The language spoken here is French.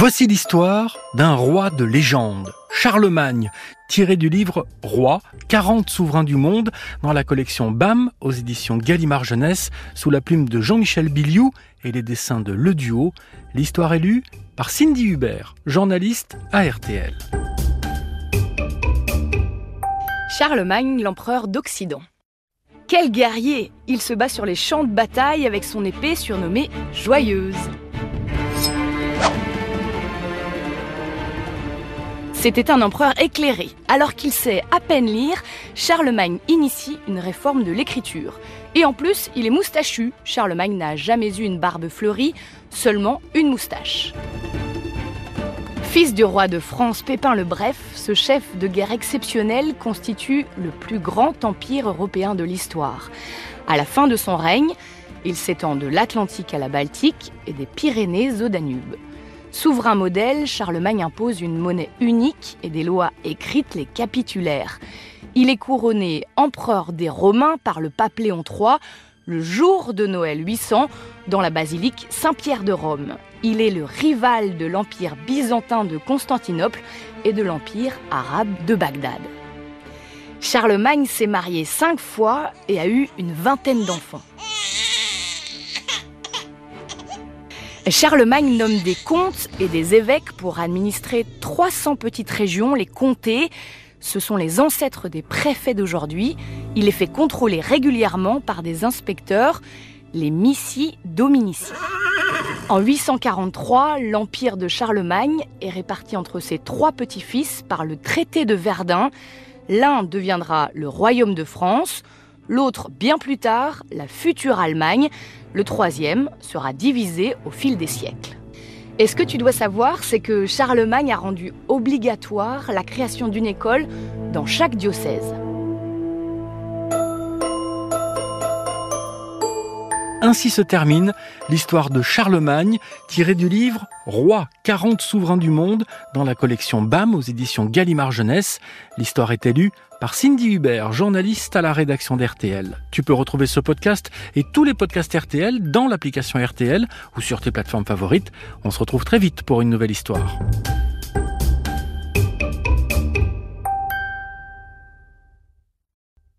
Voici l'histoire d'un roi de légende, Charlemagne, tiré du livre Roi, 40 souverains du monde, dans la collection BAM aux éditions Gallimard Jeunesse, sous la plume de Jean-Michel Biliou et les dessins de Le Duo. L'histoire est lue par Cindy Hubert, journaliste à RTL. Charlemagne, l'empereur d'Occident. Quel guerrier Il se bat sur les champs de bataille avec son épée surnommée Joyeuse. C'était un empereur éclairé. Alors qu'il sait à peine lire, Charlemagne initie une réforme de l'écriture. Et en plus, il est moustachu. Charlemagne n'a jamais eu une barbe fleurie, seulement une moustache. Fils du roi de France Pépin le Bref, ce chef de guerre exceptionnel constitue le plus grand empire européen de l'histoire. À la fin de son règne, il s'étend de l'Atlantique à la Baltique et des Pyrénées au Danube. Souverain modèle, Charlemagne impose une monnaie unique et des lois écrites, les capitulaires. Il est couronné empereur des Romains par le pape Léon III le jour de Noël 800 dans la basilique Saint-Pierre de Rome. Il est le rival de l'empire byzantin de Constantinople et de l'empire arabe de Bagdad. Charlemagne s'est marié cinq fois et a eu une vingtaine d'enfants. Charlemagne nomme des comtes et des évêques pour administrer 300 petites régions, les comtés. Ce sont les ancêtres des préfets d'aujourd'hui. Il les fait contrôler régulièrement par des inspecteurs, les missi dominici. En 843, l'empire de Charlemagne est réparti entre ses trois petits-fils par le traité de Verdun. L'un deviendra le royaume de France, l'autre bien plus tard la future Allemagne, le troisième sera divisé au fil des siècles. Et ce que tu dois savoir, c'est que Charlemagne a rendu obligatoire la création d'une école dans chaque diocèse. Ainsi se termine l'histoire de Charlemagne, tirée du livre Roi 40 souverains du monde dans la collection BAM aux éditions Gallimard Jeunesse. L'histoire est élue par Cindy Hubert, journaliste à la rédaction d'RTL. Tu peux retrouver ce podcast et tous les podcasts RTL dans l'application RTL ou sur tes plateformes favorites. On se retrouve très vite pour une nouvelle histoire.